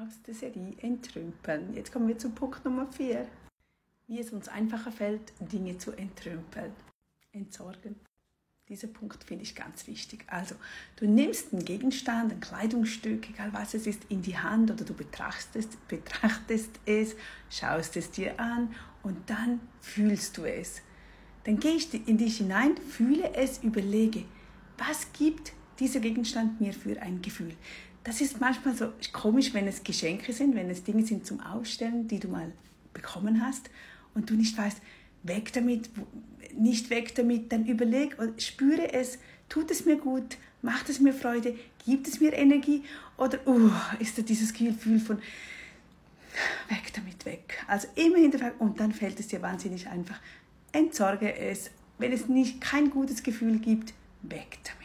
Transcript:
aus der Serie entrümpeln. Jetzt kommen wir zu Punkt Nummer 4. Wie es uns einfacher fällt, Dinge zu entrümpeln. Entsorgen. Dieser Punkt finde ich ganz wichtig. Also, du nimmst einen Gegenstand, ein Kleidungsstück, egal was es ist, in die Hand oder du betrachtest, betrachtest es, schaust es dir an und dann fühlst du es. Dann gehe ich in dich hinein, fühle es, überlege, was gibt dieser Gegenstand mir für ein Gefühl? Das ist manchmal so komisch, wenn es Geschenke sind, wenn es Dinge sind zum Ausstellen, die du mal bekommen hast und du nicht weißt, weg damit, nicht weg damit, dann überleg und spüre es, tut es mir gut, macht es mir Freude, gibt es mir Energie oder uh, ist da dieses Gefühl von weg damit, weg. Also immer hinterfragen und dann fällt es dir wahnsinnig einfach. Entsorge es. Wenn es nicht kein gutes Gefühl gibt, weg damit.